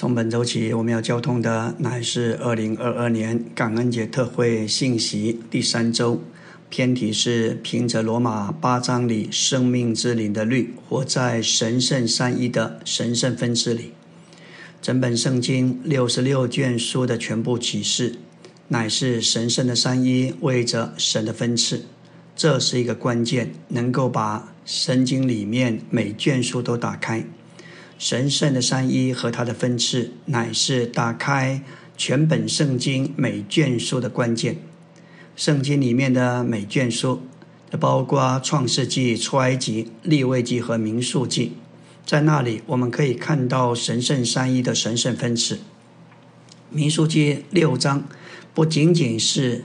从本周起，我们要交通的乃是二零二二年感恩节特会信息第三周，偏题是凭着罗马八章里生命之灵的律，活在神圣三一的神圣分支里。整本圣经六十六卷书的全部启示，乃是神圣的三一为着神的分次，这是一个关键，能够把圣经里面每卷书都打开。神圣的三一和它的分次，乃是打开全本圣经每卷书的关键。圣经里面的每卷书，包括创世纪、出埃及、立位记和民数记，在那里我们可以看到神圣三一的神圣分次。民数记六章不仅仅是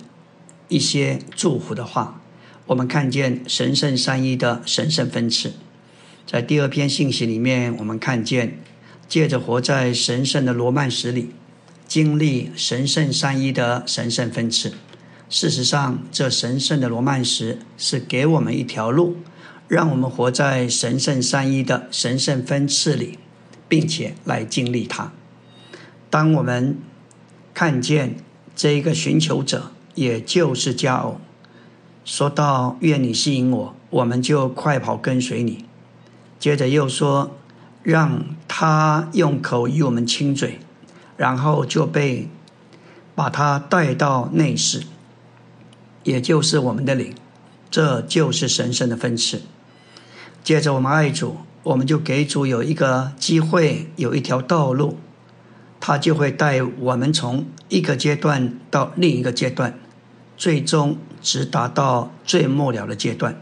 一些祝福的话，我们看见神圣三一的神圣分次。在第二篇信息里面，我们看见，借着活在神圣的罗曼史里，经历神圣三一的神圣分次。事实上，这神圣的罗曼史是给我们一条路，让我们活在神圣三一的神圣分次里，并且来经历它。当我们看见这一个寻求者，也就是佳偶，说到愿你吸引我，我们就快跑跟随你。接着又说，让他用口与我们亲嘴，然后就被把他带到内室，也就是我们的灵，这就是神圣的分次。接着我们爱主，我们就给主有一个机会，有一条道路，他就会带我们从一个阶段到另一个阶段，最终直达到最末了的阶段。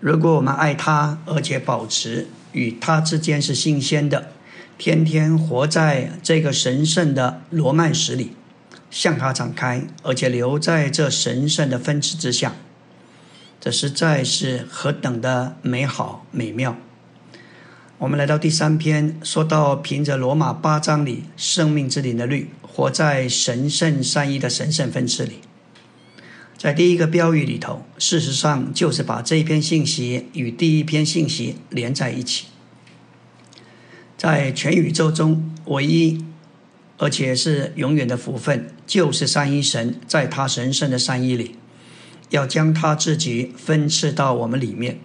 如果我们爱他，而且保持与他之间是新鲜的，天天活在这个神圣的罗曼史里，向他敞开，而且留在这神圣的分支之下，这实在是何等的美好美妙！我们来到第三篇，说到凭着罗马八章里生命之灵的律，活在神圣善意的神圣分支里。在第一个标语里头，事实上就是把这一篇信息与第一篇信息连在一起。在全宇宙中，唯一而且是永远的福分，就是三一神在他神圣的三一里，要将他自己分赐到我们里面。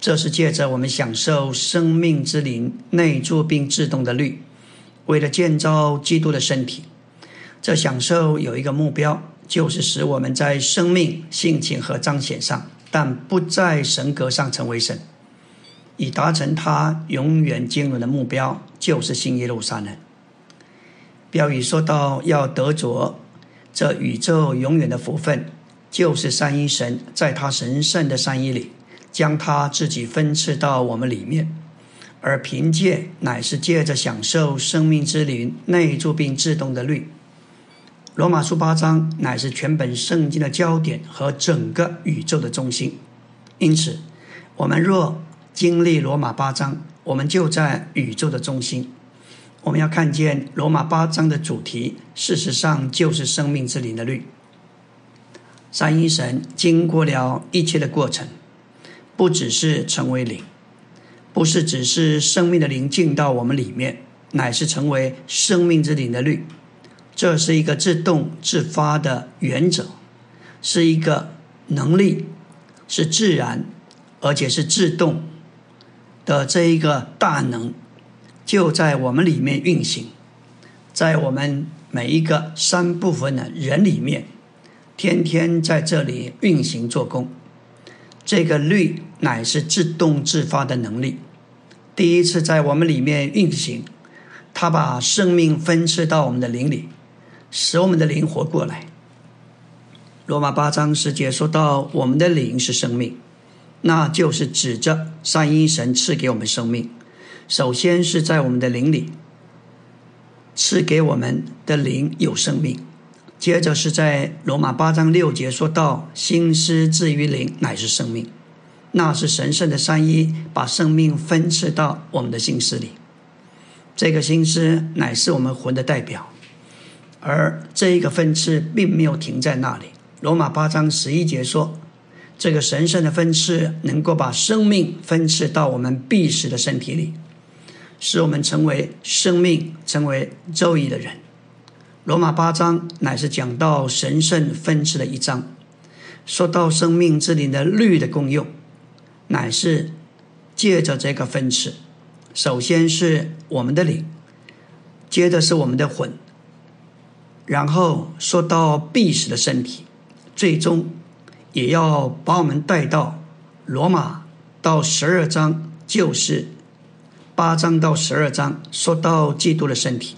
这是借着我们享受生命之灵内住并自动的律，为了建造基督的身体。这享受有一个目标。就是使我们在生命、性情和彰显上，但不在神格上成为神，以达成他永远经纶的目标，就是新耶路撒冷。标语说到要得着这宇宙永远的福分，就是三一神在他神圣的三一里，将他自己分赐到我们里面，而凭借乃是借着享受生命之灵内住并自动的律。罗马书八章乃是全本圣经的焦点和整个宇宙的中心，因此，我们若经历罗马八章，我们就在宇宙的中心。我们要看见罗马八章的主题，事实上就是生命之灵的律。三一神经过了一切的过程，不只是成为灵，不是只是生命的灵进到我们里面，乃是成为生命之灵的律。这是一个自动自发的原则，是一个能力，是自然，而且是自动的这一个大能，就在我们里面运行，在我们每一个三部分的人里面，天天在这里运行做工。这个律乃是自动自发的能力，第一次在我们里面运行，它把生命分赐到我们的灵里。使我们的灵活过来。罗马八章十节说到，我们的灵是生命，那就是指着三一神赐给我们生命。首先是在我们的灵里赐给我们的灵有生命，接着是在罗马八章六节说到，心思至于灵乃是生命，那是神圣的三一把生命分赐到我们的心思里。这个心思乃是我们魂的代表。而这一个分次并没有停在那里。罗马八章十一节说，这个神圣的分次能够把生命分赐到我们必死的身体里，使我们成为生命、成为周易的人。罗马八章乃是讲到神圣分赐的一章，说到生命之灵的律的功用，乃是借着这个分赐，首先是我们的灵，接着是我们的魂，然后说到必死的身体，最终也要把我们带到罗马到十二章，就是八章到十二章说到基督的身体。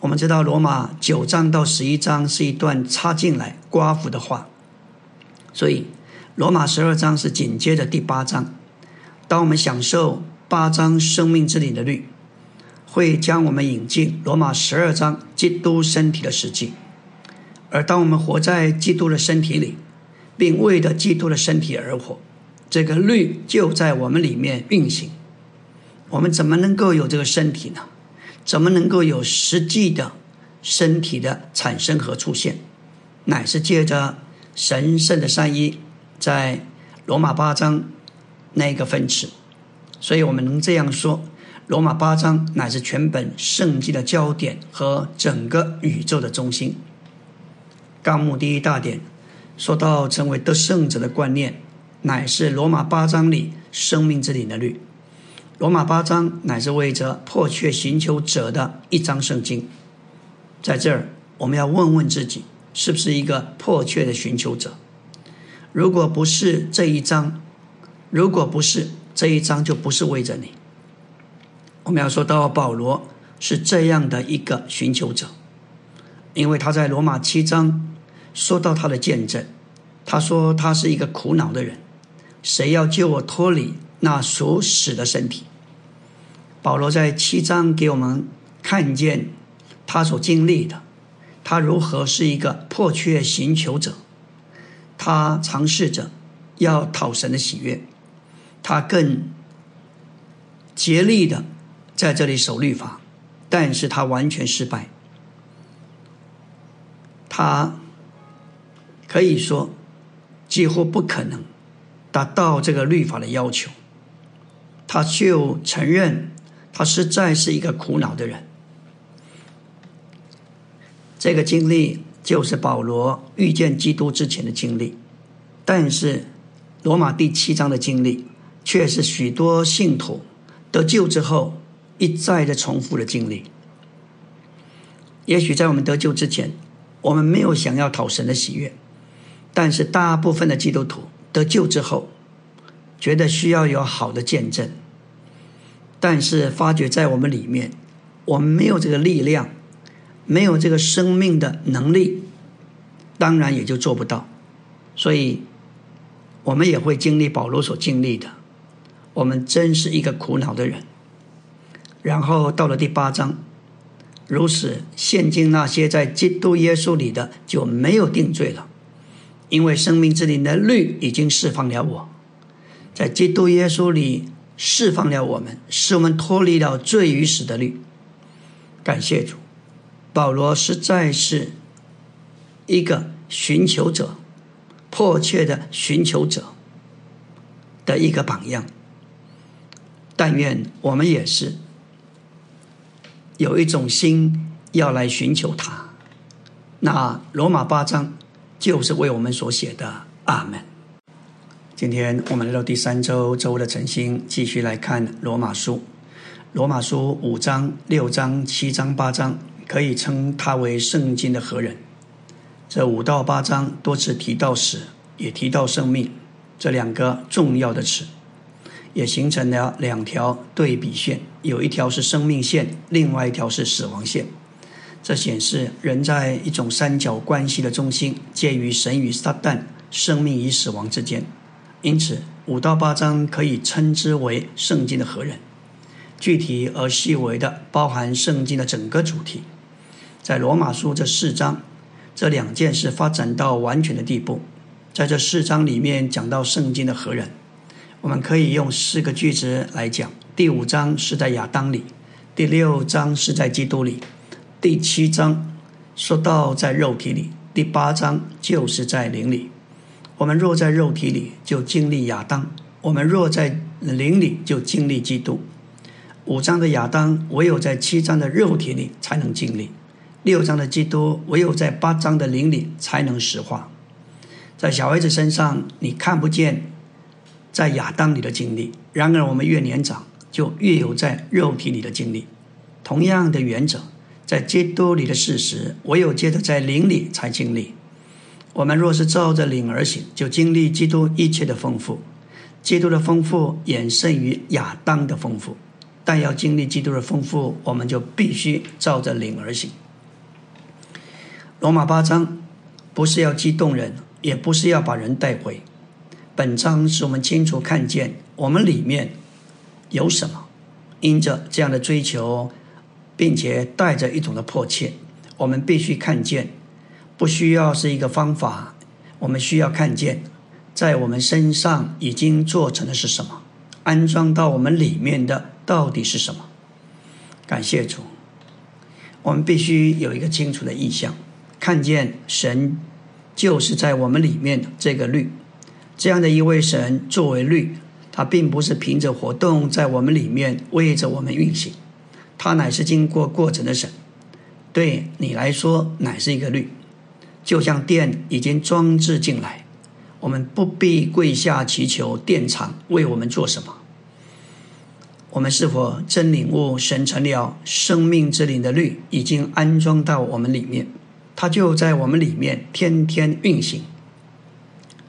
我们知道罗马九章到十一章是一段插进来刮胡的话，所以罗马十二章是紧接着第八章。当我们享受八章生命之里的律，会将我们引进罗马十二章基督身体的实际。而当我们活在基督的身体里，并为着基督的身体而活，这个律就在我们里面运行。我们怎么能够有这个身体呢？怎么能够有实际的身体的产生和出现？乃是借着神圣的善意，在罗马八章那个分词。所以我们能这样说：罗马八章乃是全本圣经的焦点和整个宇宙的中心。纲目第一大点说到成为得胜者的观念，乃是罗马八章里生命之灵的律。罗马八章乃是为着迫切寻求者的一章圣经，在这儿我们要问问自己，是不是一个迫切的寻求者？如果不是这一章，如果不是这一章，就不是为着你。我们要说到保罗是这样的一个寻求者，因为他在罗马七章说到他的见证，他说他是一个苦恼的人，谁要救我脱离？那所死的身体，保罗在七章给我们看见他所经历的，他如何是一个迫切寻求者，他尝试着要讨神的喜悦，他更竭力的在这里守律法，但是他完全失败，他可以说几乎不可能达到这个律法的要求。他就承认，他实在是一个苦恼的人。这个经历就是保罗遇见基督之前的经历，但是罗马第七章的经历却是许多信徒得救之后一再的重复的经历。也许在我们得救之前，我们没有想要讨神的喜悦，但是大部分的基督徒得救之后。觉得需要有好的见证，但是发觉在我们里面，我们没有这个力量，没有这个生命的能力，当然也就做不到。所以，我们也会经历保罗所经历的。我们真是一个苦恼的人。然后到了第八章，如此，现今那些在基督耶稣里的就没有定罪了，因为生命之灵的律已经释放了我。在基督耶稣里释放了我们，使我们脱离了罪与死的律。感谢主，保罗实在是一个寻求者，迫切的寻求者的一个榜样。但愿我们也是有一种心要来寻求他。那罗马八章就是为我们所写的。阿门。今天我们来到第三周周的晨星，继续来看罗马书。罗马书五章、六章、七章、八章，可以称它为圣经的何人？这五到八章多次提到死，也提到生命这两个重要的词，也形成了两条对比线，有一条是生命线，另外一条是死亡线。这显示人在一种三角关系的中心，介于神与撒旦、生命与死亡之间。因此，五到八章可以称之为圣经的何人？具体而细微的包含圣经的整个主题。在罗马书这四章，这两件事发展到完全的地步。在这四章里面讲到圣经的何人，我们可以用四个句子来讲：第五章是在亚当里，第六章是在基督里，第七章说到在肉体里，第八章就是在灵里。我们若在肉体里，就经历亚当；我们若在灵里，就经历基督。五章的亚当唯有在七章的肉体里才能经历，六章的基督唯有在八章的灵里才能实化。在小孩子身上，你看不见在亚当里的经历；然而，我们越年长，就越有在肉体里的经历。同样的原则，在基督里的事实，唯有接着在灵里才经历。我们若是照着灵而行，就经历基督一切的丰富。基督的丰富远胜于亚当的丰富，但要经历基督的丰富，我们就必须照着灵而行。罗马八章不是要激动人。也不是要把人带回。本章使我们清楚看见我们里面有什么。因着这样的追求，并且带着一种的迫切，我们必须看见，不需要是一个方法，我们需要看见，在我们身上已经做成的是什么，安装到我们里面的到底是什么。感谢主，我们必须有一个清楚的意向，看见神。就是在我们里面的这个律，这样的一位神作为律，他并不是凭着活动在我们里面为着我们运行，他乃是经过过程的神。对你来说，乃是一个律，就像电已经装置进来，我们不必跪下祈求电厂为我们做什么。我们是否真领悟神成了生命之灵的律，已经安装到我们里面？它就在我们里面天天运行，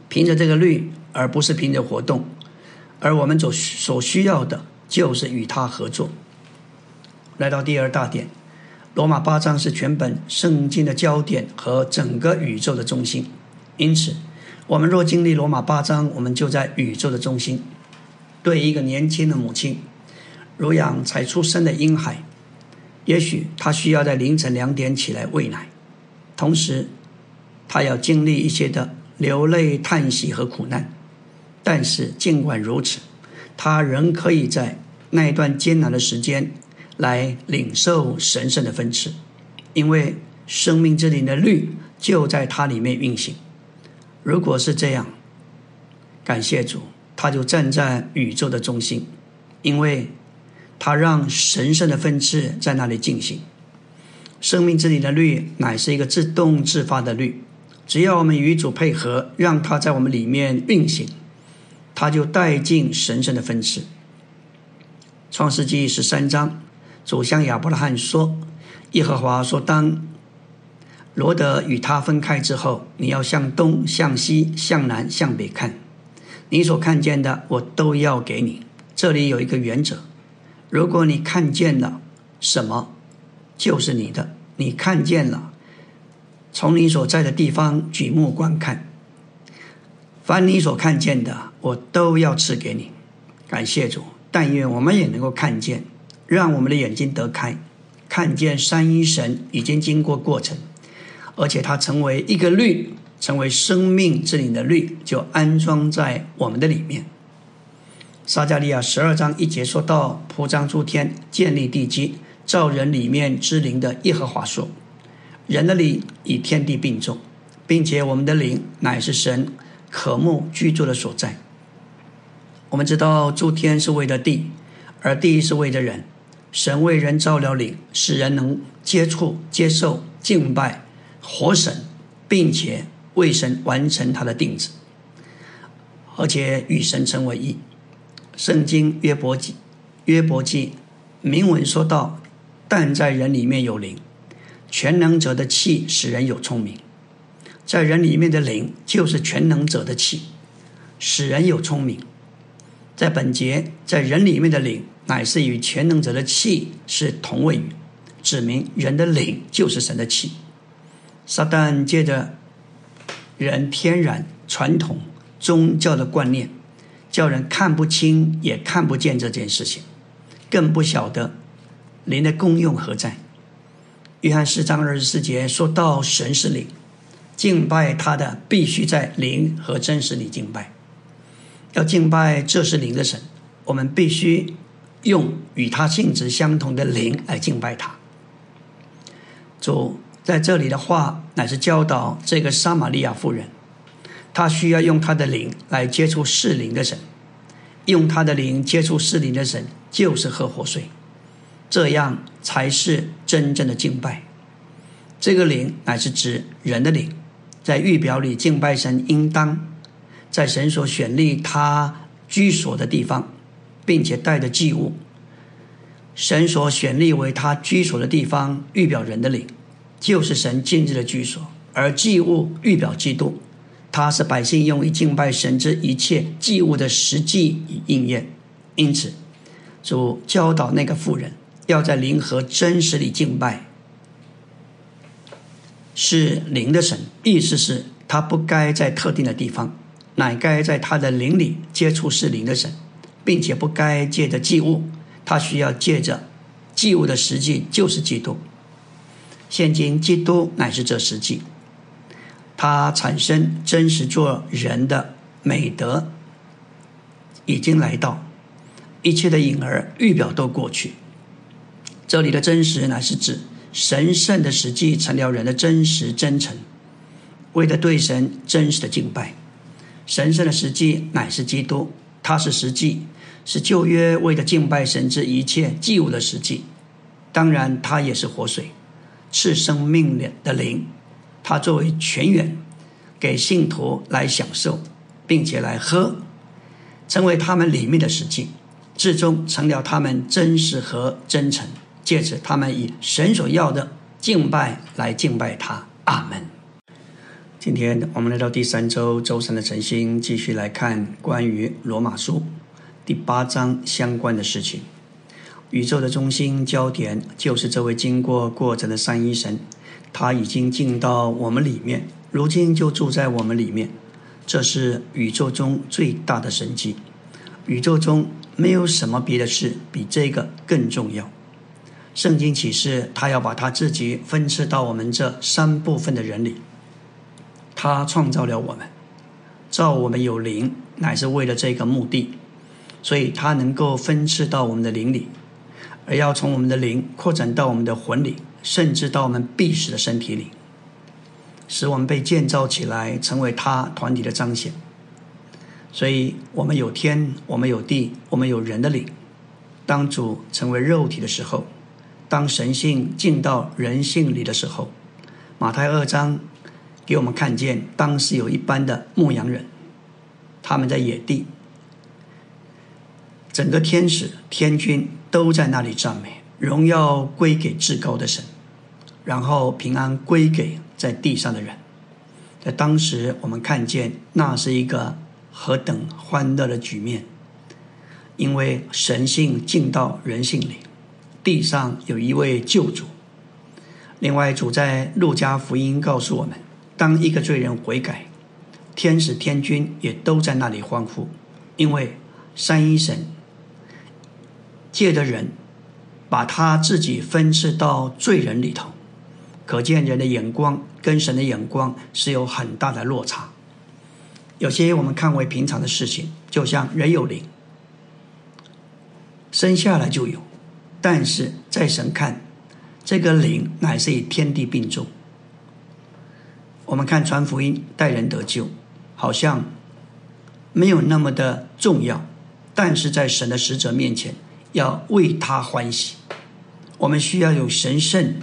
凭着这个律，而不是凭着活动，而我们所所需要的就是与他合作。来到第二大点，罗马八章是全本圣经的焦点和整个宇宙的中心，因此，我们若经历罗马八章，我们就在宇宙的中心。对一个年轻的母亲，乳养才出生的婴孩，也许她需要在凌晨两点起来喂奶。同时，他要经历一些的流泪、叹息和苦难，但是尽管如此，他仍可以在那一段艰难的时间来领受神圣的分赐，因为生命之灵的律就在他里面运行。如果是这样，感谢主，他就站在宇宙的中心，因为他让神圣的分赐在那里进行。生命之灵的律乃是一个自动自发的律，只要我们与主配合，让它在我们里面运行，它就带进神圣的分赐。创世纪十三章，主向亚伯拉罕说：“耶和华说，当罗德与他分开之后，你要向东、向西、向南、向北看，你所看见的，我都要给你。这里有一个原则：如果你看见了什么。”就是你的，你看见了，从你所在的地方举目观看，凡你所看见的，我都要赐给你。感谢主，但愿我们也能够看见，让我们的眼睛得开，看见三一神已经经过过程，而且它成为一个律，成为生命之灵的律，就安装在我们的里面。撒加利亚十二章一节说到：铺张诸天，建立地基。造人里面之灵的耶和华说：“人的灵与天地并重，并且我们的灵乃是神渴慕居住的所在。我们知道诸天是为了地，而地是为了人。神为人造了灵，使人能接触、接受、敬拜活神，并且为神完成他的定旨，而且与神成为一。圣经约伯记约伯记铭文说道。”但在人里面有灵，全能者的气使人有聪明，在人里面的灵就是全能者的气，使人有聪明。在本节，在人里面的灵乃是与全能者的气是同位语，指明人的灵就是神的气。撒旦借着人天然传统宗教的观念，叫人看不清也看不见这件事情，更不晓得。灵的功用何在？约翰四章二十四节说到：“神是灵，敬拜他的必须在灵和真实里敬拜。要敬拜这是灵的神，我们必须用与他性质相同的灵来敬拜他。”主在这里的话，乃是教导这个撒玛利亚妇人，她需要用她的灵来接触是灵的神，用她的灵接触是灵的神，就是喝活水。这样才是真正的敬拜。这个灵乃是指人的灵，在预表里敬拜神，应当在神所选立他居所的地方，并且带着祭物。神所选立为他居所的地方，预表人的灵，就是神今日的居所；而祭物预表基督，他是百姓用于敬拜神之一切祭物的实际与应验。因此，主教导那个妇人要在灵和真实里敬拜，是灵的神。意思是，他不该在特定的地方，乃该在他的灵里接触是灵的神，并且不该借着祭物。他需要借着祭物的实际，就是基督。现今基督乃是这实际，他产生真实做人的美德已经来到，一切的影儿预表都过去。这里的真实乃是指神圣的实际成了人的真实真诚，为了对神真实的敬拜。神圣的实际乃是基督，他是实际。是旧约为了敬拜神之一切祭物的实际，当然，它也是活水，赐生命的灵。它作为泉源，给信徒来享受，并且来喝，成为他们里面的实际，最终成了他们真实和真诚。借此，他们以神所要的敬拜来敬拜他。阿门。今天我们来到第三周周三的晨星，继续来看关于罗马书。第八章相关的事情，宇宙的中心焦点就是这位经过过程的三一神，他已经进到我们里面，如今就住在我们里面。这是宇宙中最大的神迹。宇宙中没有什么别的事比这个更重要。圣经启示，他要把他自己分赐到我们这三部分的人里。他创造了我们，造我们有灵，乃是为了这个目的。所以，他能够分赐到我们的灵里，而要从我们的灵扩展到我们的魂里，甚至到我们必死的身体里，使我们被建造起来，成为他团体的彰显。所以，我们有天，我们有地，我们有人的灵。当主成为肉体的时候，当神性进到人性里的时候，马太二章给我们看见，当时有一班的牧羊人，他们在野地。整个天使、天君都在那里赞美，荣耀归给至高的神，然后平安归给在地上的人。在当时，我们看见那是一个何等欢乐的局面，因为神性进到人性里，地上有一位救主。另外，主在路加福音告诉我们，当一个罪人悔改，天使、天君也都在那里欢呼，因为三一神。借的人把他自己分赐到罪人里头，可见人的眼光跟神的眼光是有很大的落差。有些我们看为平常的事情，就像人有灵，生下来就有；但是在神看，这个灵乃是与天地并重。我们看传福音带人得救，好像没有那么的重要，但是在神的使者面前。要为他欢喜，我们需要有神圣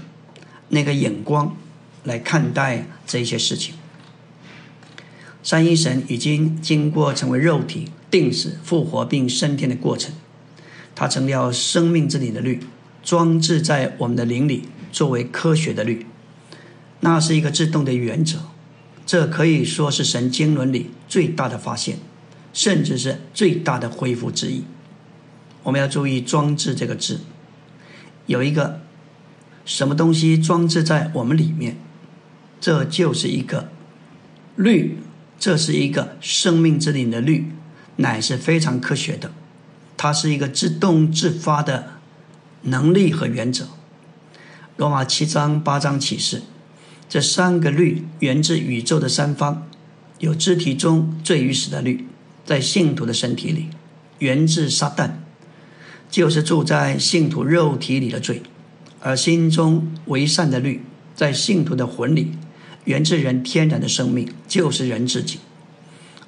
那个眼光来看待这些事情。三一神已经经过成为肉体、定死、复活并升天的过程，他成了生命之灵的律，装置在我们的灵里，作为科学的律。那是一个自动的原则，这可以说是神经伦理最大的发现，甚至是最大的恢复之一。我们要注意“装置”这个字，有一个什么东西装置在我们里面，这就是一个律，这是一个生命之灵的律，乃是非常科学的，它是一个自动自发的能力和原则。罗马七章八章启示，这三个律源自宇宙的三方，有肢体中最原始的律，在信徒的身体里，源自撒旦。就是住在信徒肉体里的罪，而心中为善的律，在信徒的魂里，源自人天然的生命，就是人自己；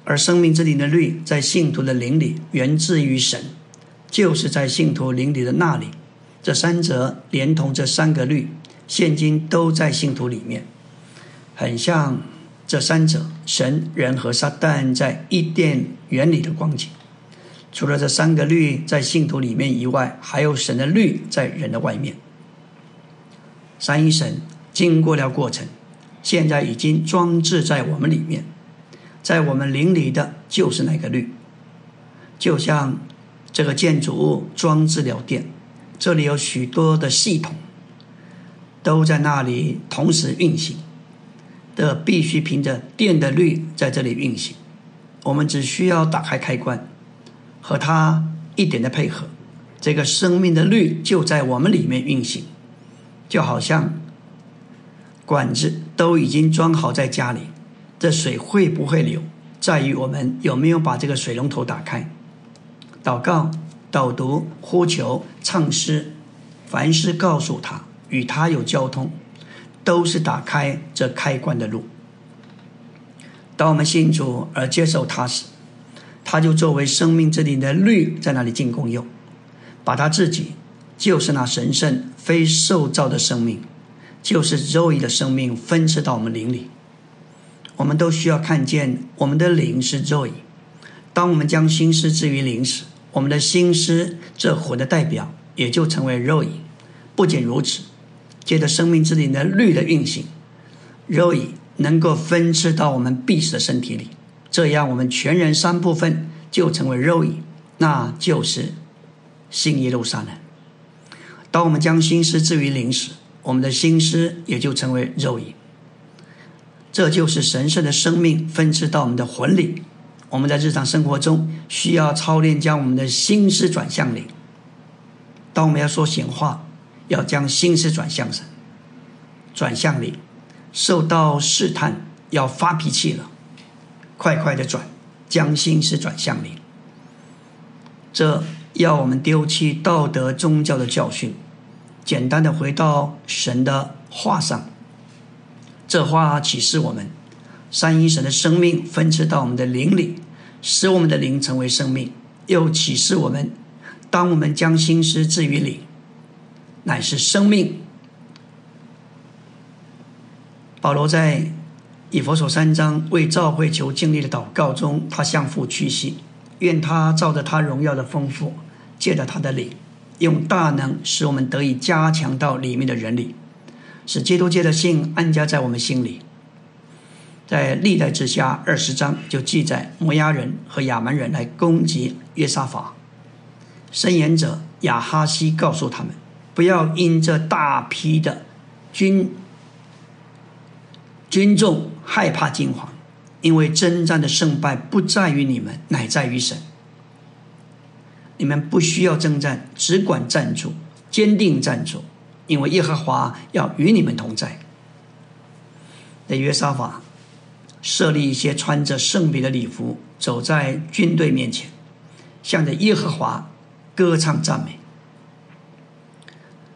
而生命之灵的律，在信徒的灵里，源自于神，就是在信徒灵里的那里，这三者连同这三个律，现今都在信徒里面，很像这三者神、人和撒旦在伊甸园里的光景。除了这三个律在信徒里面以外，还有神的律在人的外面。三一神经过了过程，现在已经装置在我们里面，在我们灵里的就是那个律，就像这个建筑物装置了电，这里有许多的系统都在那里同时运行，的必须凭着电的律在这里运行。我们只需要打开开关。和它一点的配合，这个生命的律就在我们里面运行，就好像管子都已经装好在家里，这水会不会流，在于我们有没有把这个水龙头打开。祷告、导读、呼求、唱诗，凡是告诉他与他有交通，都是打开这开关的路。当我们信主而接受他时，他就作为生命之灵的律在那里进功用，把他自己就是那神圣非受造的生命，就是肉意的生命分赐到我们灵里。我们都需要看见我们的灵是肉意。当我们将心思置于灵时，我们的心思这魂的代表也就成为肉影。不仅如此，借着生命之灵的律的运行，肉影能够分赐到我们必死的身体里。这样，我们全人三部分就成为肉影，那就是新耶路撒冷。当我们将心思置于灵时，我们的心思也就成为肉影。这就是神圣的生命分赐到我们的魂里。我们在日常生活中需要操练，将我们的心思转向灵。当我们要说闲话，要将心思转向神，转向灵。受到试探，要发脾气了。快快的转，将心思转向灵。这要我们丢弃道德宗教的教训，简单的回到神的话上。这话启示我们，三一神的生命分赐到我们的灵里，使我们的灵成为生命。又启示我们，当我们将心思置于灵，乃是生命。保罗在。以佛所三章为召会求经历的祷告中，他向父屈膝，愿他照着他荣耀的丰富，借着他的灵，用大能使我们得以加强到里面的人里，使基督界的信安家在我们心里。在历代之下二十章就记载摩押人和亚蛮人来攻击约沙法，申言者亚哈西告诉他们，不要因这大批的军。军众害怕惊慌，因为征战的胜败不在于你们，乃在于神。你们不需要征战，只管站住，坚定站住，因为耶和华要与你们同在。在约沙法设立一些穿着圣别的礼服，走在军队面前，向着耶和华歌唱赞美。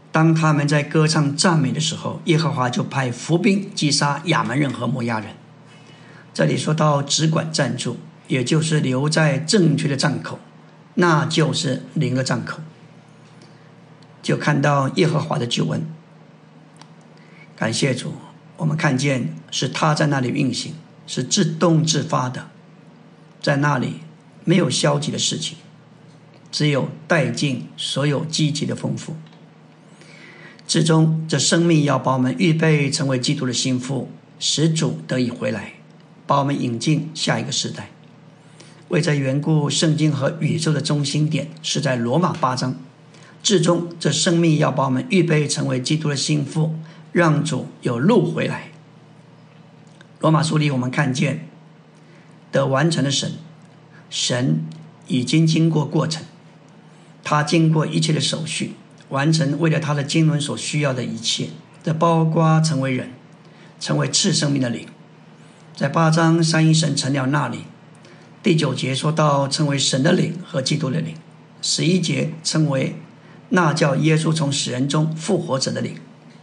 当他们在歌唱赞美的时候，耶和华就派伏兵击杀亚门人和摩押人。这里说到只管站住，也就是留在正确的站口，那就是零个站口，就看到耶和华的救恩。感谢主，我们看见是他在那里运行，是自动自发的，在那里没有消极的事情，只有带进所有积极的丰富。至终，这生命要把我们预备成为基督的心腹，使主得以回来，把我们引进下一个时代。为这缘故，圣经和宇宙的中心点是在罗马八章。至终，这生命要把我们预备成为基督的心腹，让主有路回来。罗马书里，我们看见得完成的神，神已经经过过程，他经过一切的手续。完成为了他的经纶所需要的一切，这包括成为人，成为次生命的灵。在八章三一神成了那里，第九节说到成为神的灵和基督的灵，十一节称为那叫耶稣从死人中复活者的灵。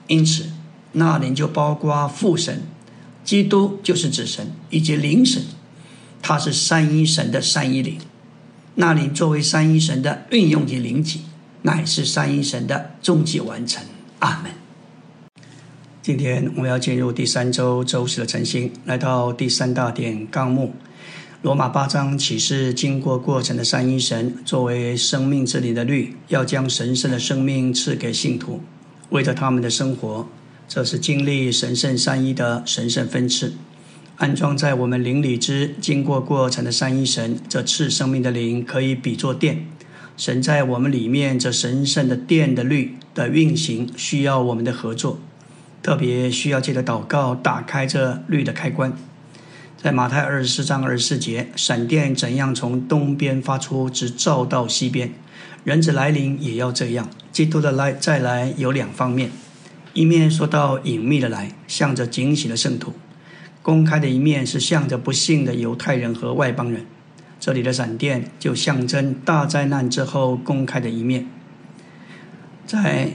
因此，那灵就包括父神、基督就是子神以及灵神，他是三一神的三一灵。那里作为三一神的运用及灵体。乃是三一神的终极完成。阿门。今天我们要进入第三周周四的晨星，来到第三大点纲目。罗马八章启示经过过程的三一神，作为生命之灵的律，要将神圣的生命赐给信徒，为着他们的生活。这是经历神圣三一的神圣分赐，安装在我们灵里之经过过程的三一神，这赐生命的灵可以比作电。神在我们里面这神圣的电的律的运行，需要我们的合作，特别需要借着祷告打开这律的开关。在马太二十四章二十四节，闪电怎样从东边发出，直照到西边，人子来临也要这样。基督的来再来有两方面。一面说到隐秘的来，向着惊喜的圣徒；公开的一面是向着不幸的犹太人和外邦人。这里的闪电就象征大灾难之后公开的一面。在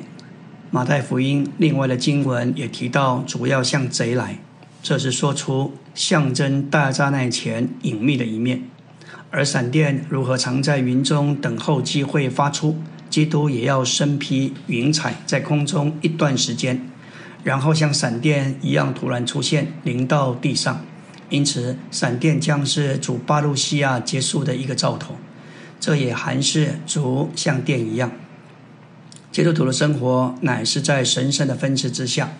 马太福音另外的经文也提到，主要向贼来，这是说出象征大灾难前隐秘的一面。而闪电如何藏在云中等候机会发出？基督也要身披云彩，在空中一段时间，然后像闪电一样突然出现，临到地上。因此，闪电将是主巴路西亚结束的一个兆头。这也还是主像电一样。基督徒的生活乃是在神圣的分赐之下，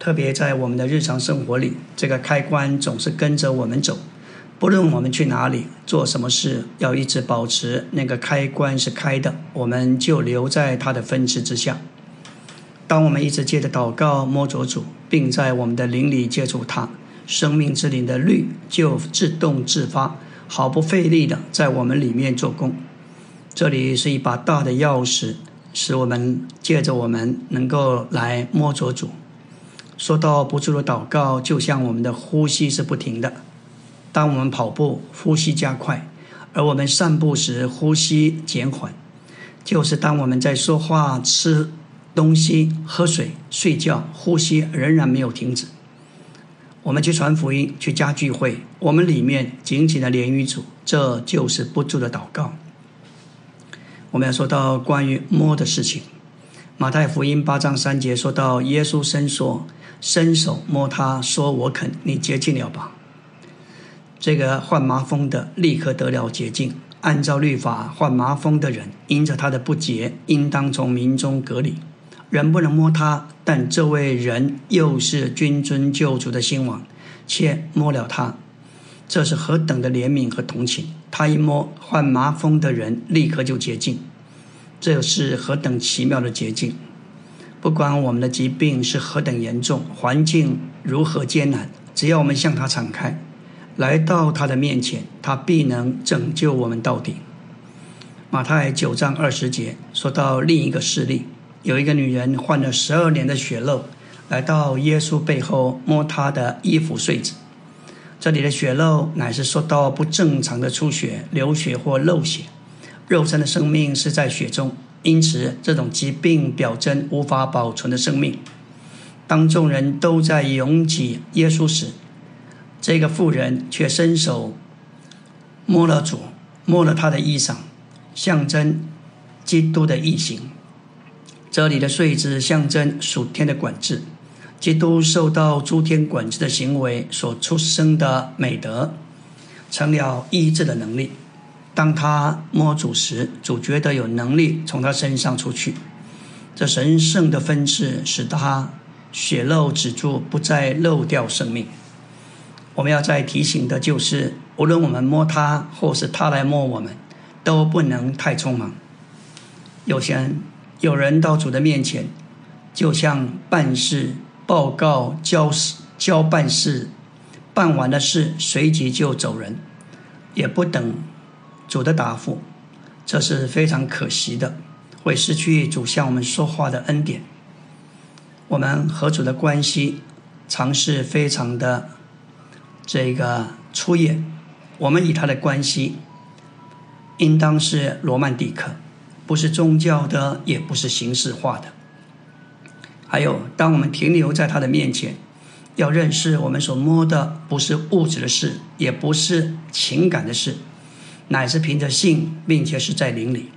特别在我们的日常生活里，这个开关总是跟着我们走。不论我们去哪里做什么事，要一直保持那个开关是开的，我们就留在它的分支之下。当我们一直借着祷告摸着主，并在我们的灵里接触它，生命之灵的律就自动自发，毫不费力的在我们里面做工。这里是一把大的钥匙，使我们借着我们能够来摸着主。说到不住的祷告，就像我们的呼吸是不停的。当我们跑步，呼吸加快；而我们散步时，呼吸减缓。就是当我们在说话、吃东西、喝水、睡觉，呼吸仍然没有停止。我们去传福音、去加聚会，我们里面紧紧的连于主，这就是不住的祷告。我们要说到关于摸的事情，马太福音八章三节说到，耶稣伸说，伸手摸他，说我肯，你接近了吧。这个患麻风的立刻得了洁净。按照律法，患麻风的人因着他的不洁，应当从民中隔离，人不能摸他。但这位人又是君尊救主的新王，却摸了他，这是何等的怜悯和同情！他一摸患麻风的人，立刻就洁净，这是何等奇妙的洁净！不管我们的疾病是何等严重，环境如何艰难，只要我们向他敞开。来到他的面前，他必能拯救我们到底。马太九章二十节说到另一个事例，有一个女人患了十二年的血漏，来到耶稣背后摸他的衣服穗子。这里的血漏乃是说到不正常的出血、流血或漏血。肉身的生命是在血中，因此这种疾病表征无法保存的生命。当众人都在拥挤耶稣时，这个妇人却伸手摸了主，摸了他的衣裳，象征基督的异形。这里的睡姿象征属天的管制，基督受到诸天管制的行为所出生的美德，成了医治的能力。当他摸主时，主觉得有能力从他身上出去。这神圣的分赐使他血漏止住，不再漏掉生命。我们要再提醒的就是，无论我们摸他，或是他来摸我们，都不能太匆忙。有些人有人到主的面前，就像办事报告交交办事，办完的事随即就走人，也不等主的答复，这是非常可惜的，会失去主向我们说话的恩典。我们和主的关系，常是非常的。这个初夜，我们与他的关系应当是罗曼蒂克，不是宗教的，也不是形式化的。还有，当我们停留在他的面前，要认识我们所摸的不是物质的事，也不是情感的事，乃是凭着信，并且是在灵里。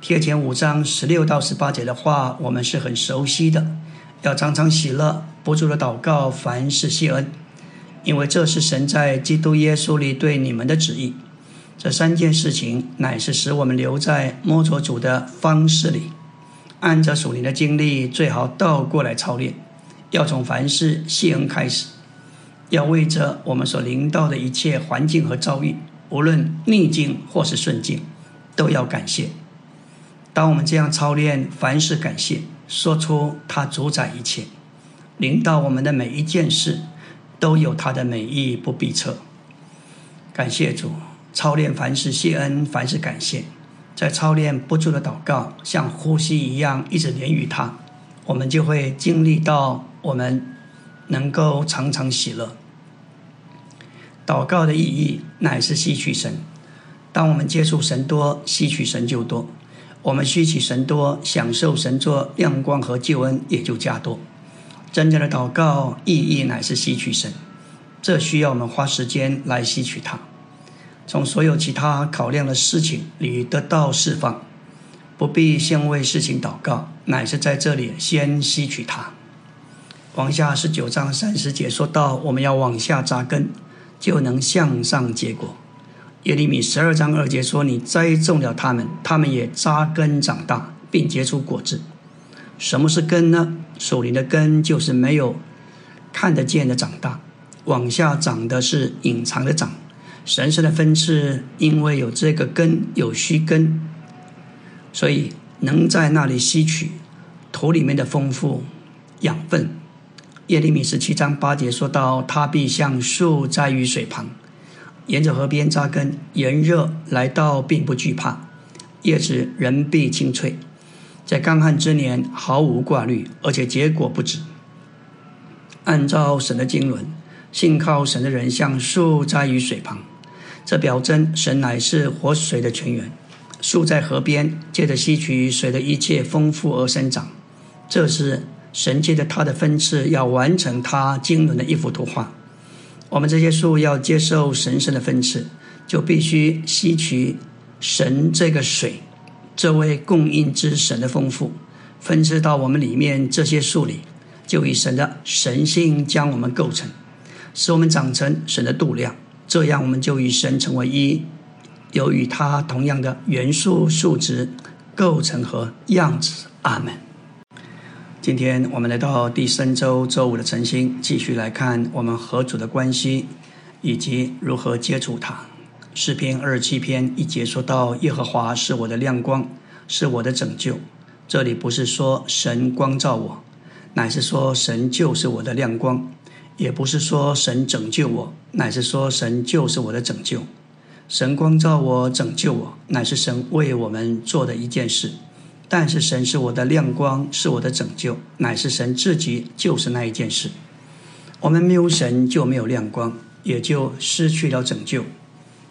贴前五章十六到十八节的话，我们是很熟悉的。要常常喜乐，不住的祷告，凡事谢恩，因为这是神在基督耶稣里对你们的旨意。这三件事情乃是使我们留在摸索主的方式里，按着属灵的经历，最好倒过来操练。要从凡事谢恩开始，要为着我们所临到的一切环境和遭遇，无论逆境或是顺境，都要感谢。当我们这样操练，凡事感谢，说出他主宰一切，领导我们的每一件事，都有他的美意，不必测。感谢主，操练凡事谢恩，凡事感谢，在操练不住的祷告，像呼吸一样，一直连于他，我们就会经历到我们能够常常喜乐。祷告的意义乃是吸取神，当我们接触神多，吸取神就多。我们吸取神多，享受神作亮光和救恩也就加多。真正的祷告意义乃是吸取神，这需要我们花时间来吸取它，从所有其他考量的事情里得到释放。不必先为事情祷告，乃是在这里先吸取它。往下十九章三十节说到，我们要往下扎根，就能向上结果。耶利米十二章二节说：“你栽种了他们，他们也扎根长大，并结出果子。什么是根呢？属灵的根就是没有看得见的长大，往下长的是隐藏的长。神圣的分次，因为有这个根，有须根，所以能在那里吸取土里面的丰富养分。”耶利米十七章八节说到：“他必像树栽于水旁。”沿着河边扎根，炎热来到并不惧怕，叶子仍必清脆，在干旱之年毫无挂虑，而且结果不止。按照神的经纶，信靠神的人像树栽于水旁，这表征神乃是活水的泉源。树在河边，借着吸取水的一切丰富而生长，这是神借着他的分赐，要完成他经纶的一幅图画。我们这些树要接受神圣的分赐，就必须吸取神这个水，这位供应之神的丰富，分赐到我们里面这些树里，就以神的神性将我们构成，使我们长成神的度量，这样我们就与神成为一，有与他同样的元素、数值、构成和样子。阿门。今天我们来到第三周周五的晨星，继续来看我们和主的关系，以及如何接触他。诗篇二十七篇一节说到：“耶和华是我的亮光，是我的拯救。”这里不是说神光照我，乃是说神就是我的亮光；也不是说神拯救我，乃是说神就是我的拯救。神光照我，拯救我，乃是神为我们做的一件事。但是神是我的亮光，是我的拯救，乃是神自己就是那一件事。我们没有神就没有亮光，也就失去了拯救。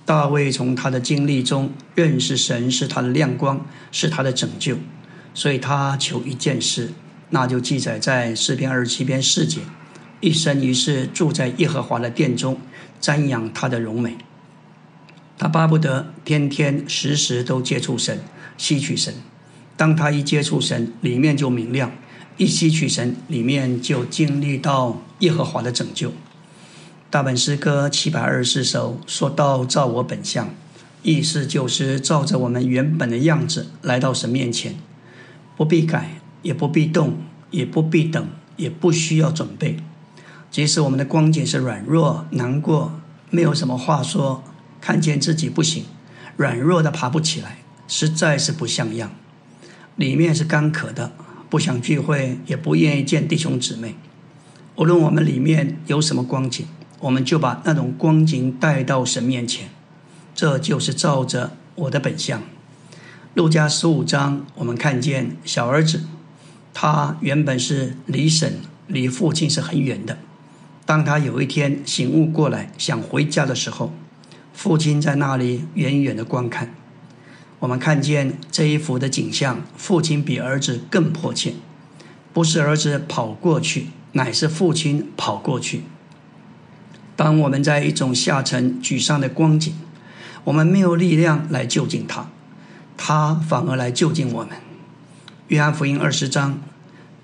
大卫从他的经历中认识神是他的亮光，是他的拯救，所以他求一件事，那就记载在诗篇二十七篇四节：一生一世住在耶和华的殿中，瞻仰他的荣美。他巴不得天天时时都接触神，吸取神。当他一接触神，里面就明亮；一吸取神，里面就经历到耶和华的拯救。大本诗歌七百二十四首说到：“照我本相”，意思就是照着我们原本的样子来到神面前，不必改，也不必动，也不必等，也不需要准备。即使我们的光景是软弱、难过，没有什么话说，看见自己不行，软弱的爬不起来，实在是不像样。里面是干渴的，不想聚会，也不愿意见弟兄姊妹。无论我们里面有什么光景，我们就把那种光景带到神面前。这就是照着我的本相。路加十五章，我们看见小儿子，他原本是离神、离父亲是很远的。当他有一天醒悟过来，想回家的时候，父亲在那里远远的观看。我们看见这一幅的景象，父亲比儿子更迫切，不是儿子跑过去，乃是父亲跑过去。当我们在一种下沉沮丧的光景，我们没有力量来救进他，他反而来就近我们。约翰福音二十章，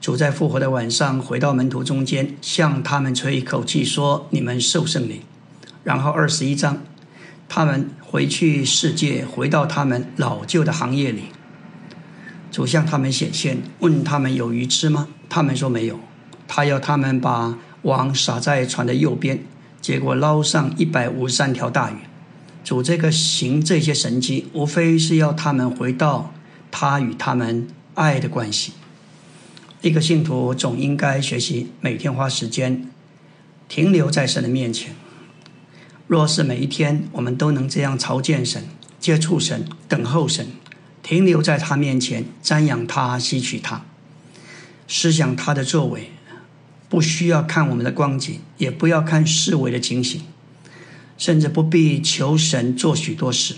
主在复活的晚上回到门徒中间，向他们吹一口气，说：“你们受圣灵。”然后二十一章，他们回去世界，回到他们老旧的行业里。主向他们显现，问他们有鱼吃吗？他们说没有。他要他们把网撒在船的右边，结果捞上一百五十三条大鱼。主这个行这些神迹，无非是要他们回到他与他们爱的关系。一个信徒总应该学习每天花时间停留在神的面前。若是每一天我们都能这样朝见神、接触神、等候神、停留在他面前、瞻仰他、吸取他、思想他的作为，不需要看我们的光景，也不要看视为的情形。甚至不必求神做许多事，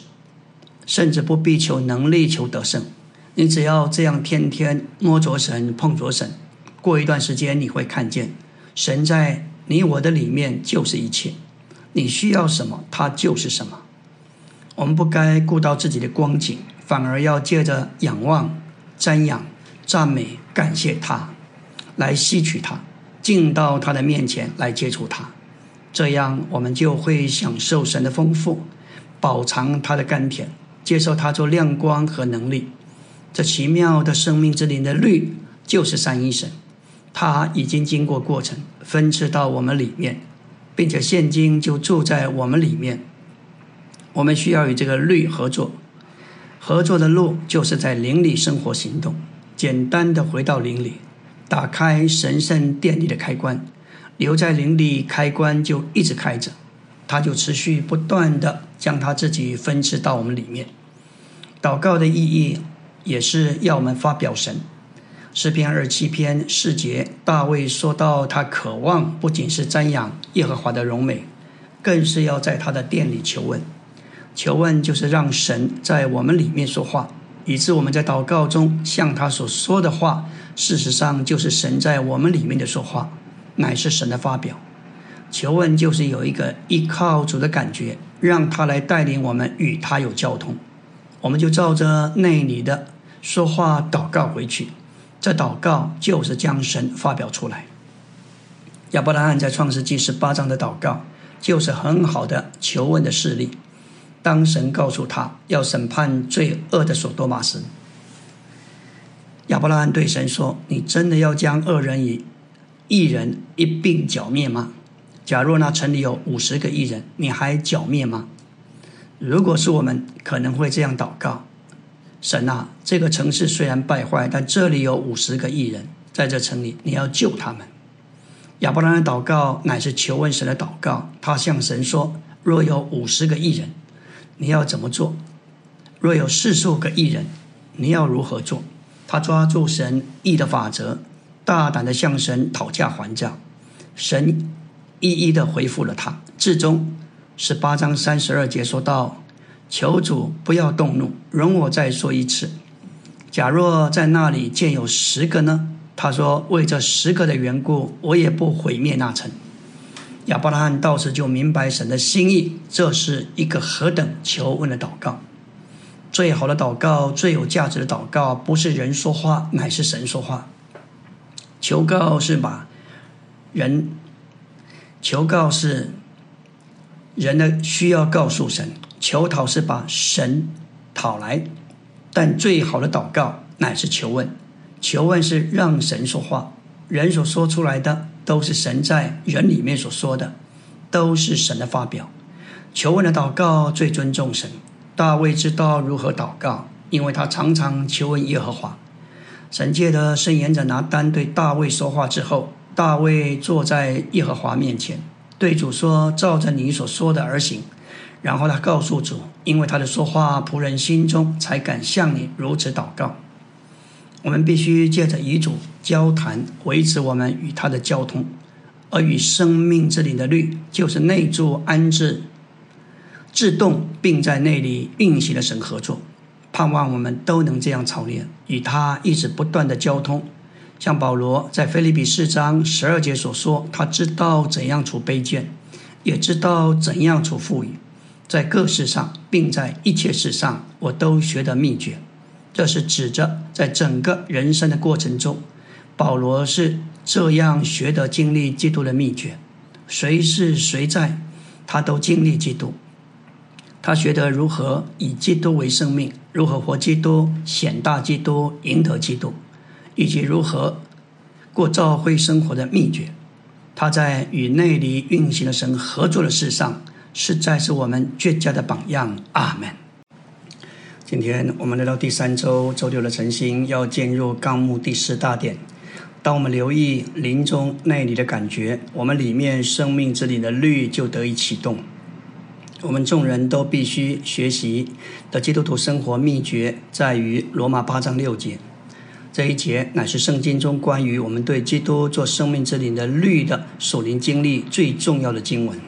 甚至不必求能力、求得胜。你只要这样天天摸着神、碰着神，过一段时间你会看见，神在你我的里面就是一切。你需要什么，他就是什么。我们不该顾到自己的光景，反而要借着仰望、瞻仰、赞美、感谢他，来吸取他，进到他的面前来接触他。这样，我们就会享受神的丰富，饱尝他的甘甜，接受他做亮光和能力。这奇妙的生命之灵的律，就是三一神，他已经经过过程，分赐到我们里面，并且现今就住在我们里面。我们需要与这个律合作，合作的路就是在灵里生活行动，简单的回到灵里，打开神圣殿里的开关。留在灵里，开关就一直开着，他就持续不断的将他自己分支到我们里面。祷告的意义也是要我们发表神。诗篇二七篇四节，大卫说到他渴望不仅是瞻仰耶和华的荣美，更是要在他的殿里求问。求问就是让神在我们里面说话，以致我们在祷告中向他所说的话，事实上就是神在我们里面的说话。乃是神的发表，求问就是有一个依靠主的感觉，让他来带领我们与他有交通，我们就照着内里的说话祷告回去。这祷告就是将神发表出来。亚伯拉罕在创世纪十八章的祷告，就是很好的求问的事例。当神告诉他要审判罪恶的所多玛时，亚伯拉罕对神说：“你真的要将恶人以？”一人一并剿灭吗？假若那城里有五十个艺人，你还剿灭吗？如果是我们，可能会这样祷告：神啊，这个城市虽然败坏，但这里有五十个艺人，在这城里，你要救他们。亚伯拉罕祷告乃是求问神的祷告，他向神说：若有五十个艺人，你要怎么做？若有四十五个艺人，你要如何做？他抓住神意的法则。大胆的向神讨价还价，神一一的回复了他。至终十八章三十二节说道：“求主不要动怒，容我再说一次。假若在那里见有十个呢？”他说：“为这十个的缘故，我也不毁灭那城。”亚伯拉罕到此就明白神的心意，这是一个何等求问的祷告！最好的祷告，最有价值的祷告，不是人说话，乃是神说话。求告是把人求告是人的需要告诉神，求讨是把神讨来，但最好的祷告乃是求问。求问是让神说话，人所说出来的都是神在人里面所说的，都是神的发表。求问的祷告最尊重神。大卫知道如何祷告，因为他常常求问耶和华。神界的圣言者拿单对大卫说话之后，大卫坐在耶和华面前，对主说：“照着你所说的而行。”然后他告诉主：“因为他的说话，仆人心中才敢向你如此祷告。”我们必须借着与主交谈，维持我们与他的交通，而与生命之灵的律，就是内住安置、自动并在内里运行的神合作。盼望我们都能这样操练，与他一直不断的交通。像保罗在腓利比四章十二节所说，他知道怎样处卑贱，也知道怎样处富裕，在各事上，并在一切事上，我都学得秘诀。这是指着在整个人生的过程中，保罗是这样学得经历基督的秘诀。谁是谁在，他都经历基督。他学得如何以基督为生命，如何活基督、显大基督、赢得基督，以及如何过教会生活的秘诀。他在与内里运行的神合作的事上，实在是我们绝佳的榜样。阿门。今天我们来到第三周周六的晨星，要进入纲目第四大点。当我们留意灵中内里的感觉，我们里面生命之里的律就得以启动。我们众人都必须学习的基督徒生活秘诀，在于罗马八章六节。这一节乃是圣经中关于我们对基督做生命之灵的律的属灵经历最重要的经文。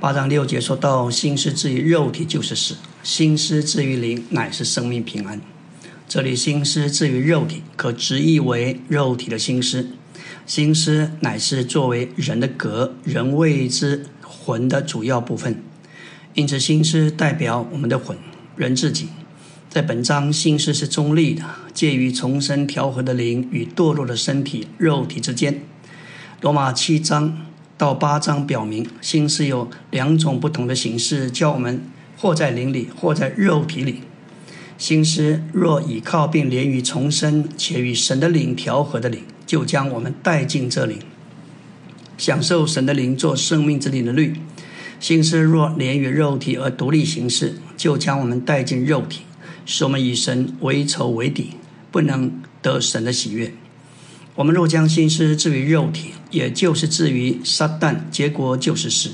八章六节说到：“心思至于肉体就是死，心思至于灵乃是生命平安。”这里“心思至于肉体”可直译为肉体的心思。心思乃是作为人的格、人谓之魂的主要部分，因此心思代表我们的魂、人自己。在本章，心思是中立的，介于重生调和的灵与堕落的身体肉体之间。罗马七章到八章表明，心思有两种不同的形式，叫我们或在灵里，或在肉体里。心思若倚靠并连于重生且与神的灵调和的灵，就将我们带进这里，享受神的灵做生命之灵的律。心思若连于肉体而独立行事，就将我们带进肉体。使我们与神为仇为敌，不能得神的喜悦。我们若将心思置于肉体，也就是置于撒旦，结果就是死。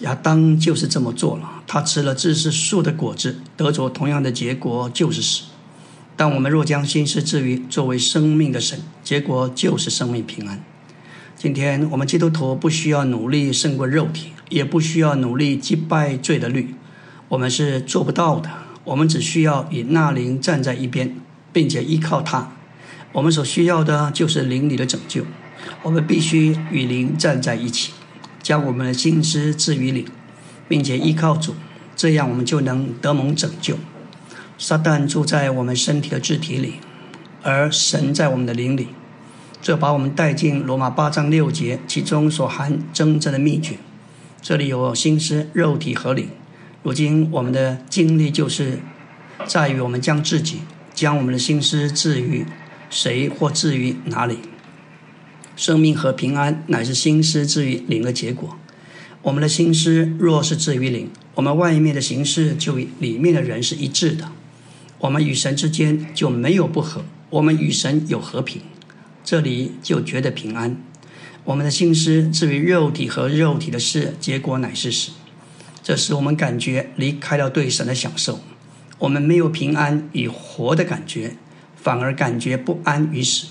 亚当就是这么做了，他吃了知识树的果子，得着同样的结果，就是死。但我们若将心思置于作为生命的神，结果就是生命平安。今天我们基督徒不需要努力胜过肉体，也不需要努力击败罪的律，我们是做不到的。我们只需要与那灵站在一边，并且依靠他。我们所需要的就是灵里的拯救。我们必须与灵站在一起，将我们的心思置于灵，并且依靠主，这样我们就能得蒙拯救。撒旦住在我们身体的肢体里，而神在我们的灵里。这把我们带进罗马八章六节，其中所含真正的秘诀。这里有心思、肉体和灵。如今我们的经历就是在于我们将自己、将我们的心思置于谁或置于哪里。生命和平安乃是心思置于灵的结果。我们的心思若是置于灵，我们外面的形式就与里面的人是一致的。我们与神之间就没有不和，我们与神有和平，这里就觉得平安。我们的心思置于肉体和肉体的事，结果乃是死。这使我们感觉离开了对神的享受，我们没有平安与活的感觉，反而感觉不安于死。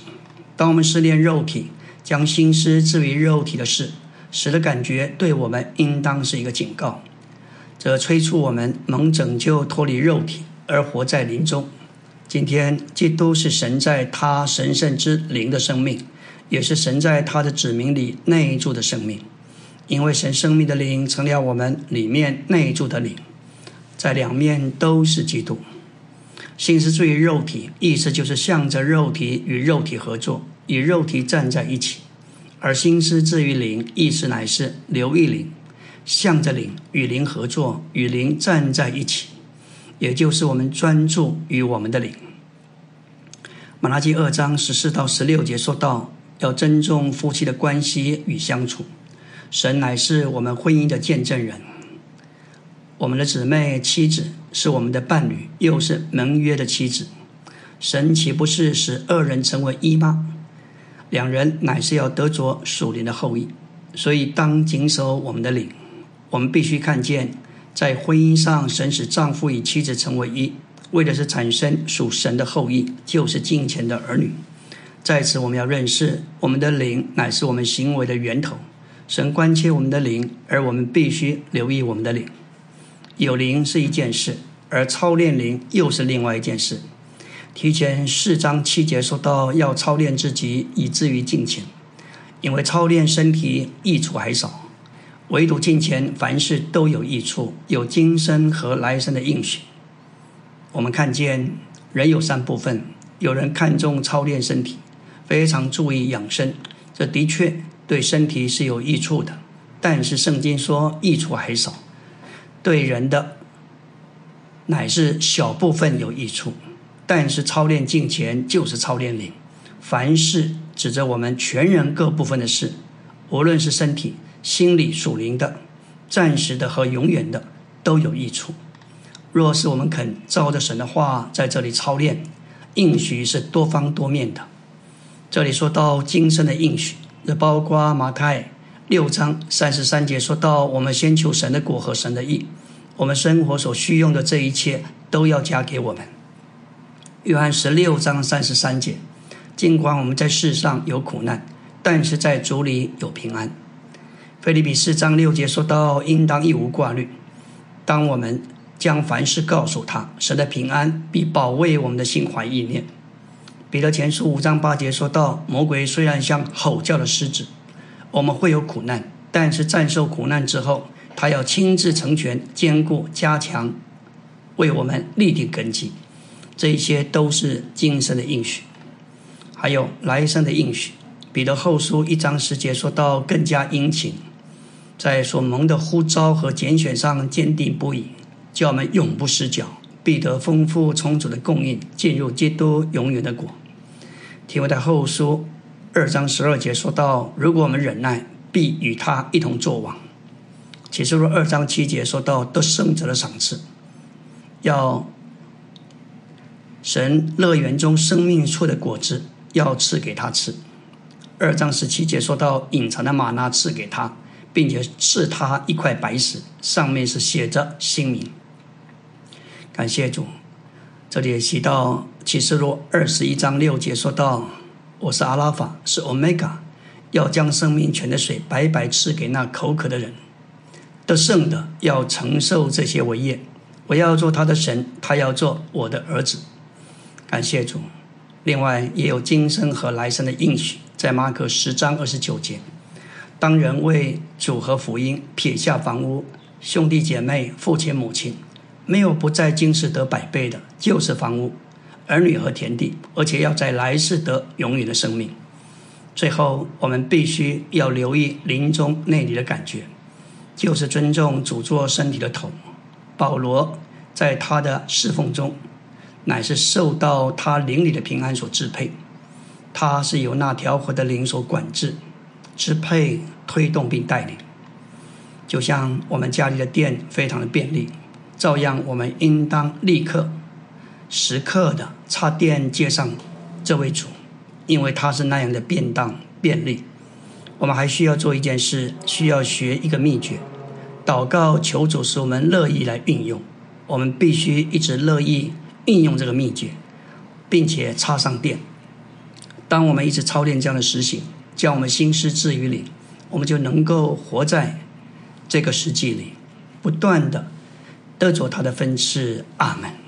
当我们失恋肉体，将心思置于肉体的事，使的感觉对我们应当是一个警告，这催促我们能拯救脱离肉体而活在灵中。今天，基督是神在他神圣之灵的生命，也是神在他的子民里内住的生命。因为神生命的灵成了我们里面内住的灵，在两面都是基督。心思至于肉体，意思就是向着肉体与肉体合作，与肉体站在一起；而心思至于灵，意思乃是留意灵，向着灵与灵合作，与灵站在一起，也就是我们专注于我们的灵。马拉基二章十四到十六节说到，要尊重夫妻的关系与相处。神乃是我们婚姻的见证人，我们的姊妹妻子是我们的伴侣，又是盟约的妻子。神岂不是使二人成为一吗？两人乃是要得着属灵的后裔，所以当谨守我们的灵。我们必须看见，在婚姻上，神使丈夫与妻子成为一，为的是产生属神的后裔，就是金钱的儿女。在此，我们要认识我们的灵乃是我们行为的源头。神关切我们的灵，而我们必须留意我们的灵。有灵是一件事，而操练灵又是另外一件事。提前四章七节说到要操练自己，以至于敬虔，因为操练身体益处还少，唯独敬虔，凡事都有益处，有今生和来生的应许。我们看见人有三部分，有人看重操练身体，非常注意养生，这的确对身体是有益处的。但是圣经说益处还少，对人的乃是小部分有益处。但是操练敬前就是操练灵，凡事指着我们全人各部分的事，无论是身体、心理、属灵的、暂时的和永远的，都有益处。若是我们肯照着神的话在这里操练，应许是多方多面的。这里说到今生的应许，这包括马太六章三十三节说到，我们先求神的果和神的义，我们生活所需用的这一切都要加给我们。约翰十六章三十三节，尽管我们在世上有苦难，但是在主里有平安。菲利比四章六节说到，应当一无挂虑。当我们将凡事告诉他，神的平安必保卫我们的心怀意念。彼得前书五章八节说到，魔鬼虽然像吼叫的狮子，我们会有苦难，但是战胜苦难之后，他要亲自成全、坚固、加强，为我们立定根基。这一些都是今生的应许，还有来生的应许。彼得后书一章十节说到更加殷勤，在所蒙的呼召和拣选上坚定不移，叫我们永不失脚，必得丰富充足的供应，进入基督永远的果。提摩太后书二章十二节说到，如果我们忍耐，必与他一同作王。启示录二章七节说到得胜者的赏赐，要。神乐园中生命树的果子要赐给他吃。二章十七节说到隐藏的玛纳赐给他，并且赐他一块白石，上面是写着姓名。感谢主。这里也提到启示录二十一章六节说到：“我是阿拉法，是欧米伽，要将生命泉的水白白赐给那口渴的人。得胜的要承受这些伟业。我要做他的神，他要做我的儿子。”感谢主，另外也有今生和来生的应许，在马可十章二十九节，当人为主和福音撇下房屋、兄弟姐妹、父亲母亲，没有不在今世得百倍的，就是房屋、儿女和田地，而且要在来世得永远的生命。最后，我们必须要留意临终那里的感觉，就是尊重主座身体的头。保罗在他的侍奉中。乃是受到他灵里的平安所支配，他是由那条河的灵所管制、支配、推动并带领。就像我们家里的电非常的便利，照样我们应当立刻、时刻的插电接上这位主，因为他是那样的便当便利。我们还需要做一件事，需要学一个秘诀：祷告求主使我们乐意来运用。我们必须一直乐意。运用这个秘诀，并且插上电。当我们一直操练这样的实行，将我们心思置于里，我们就能够活在这个实际里，不断的得着他的分是。阿门。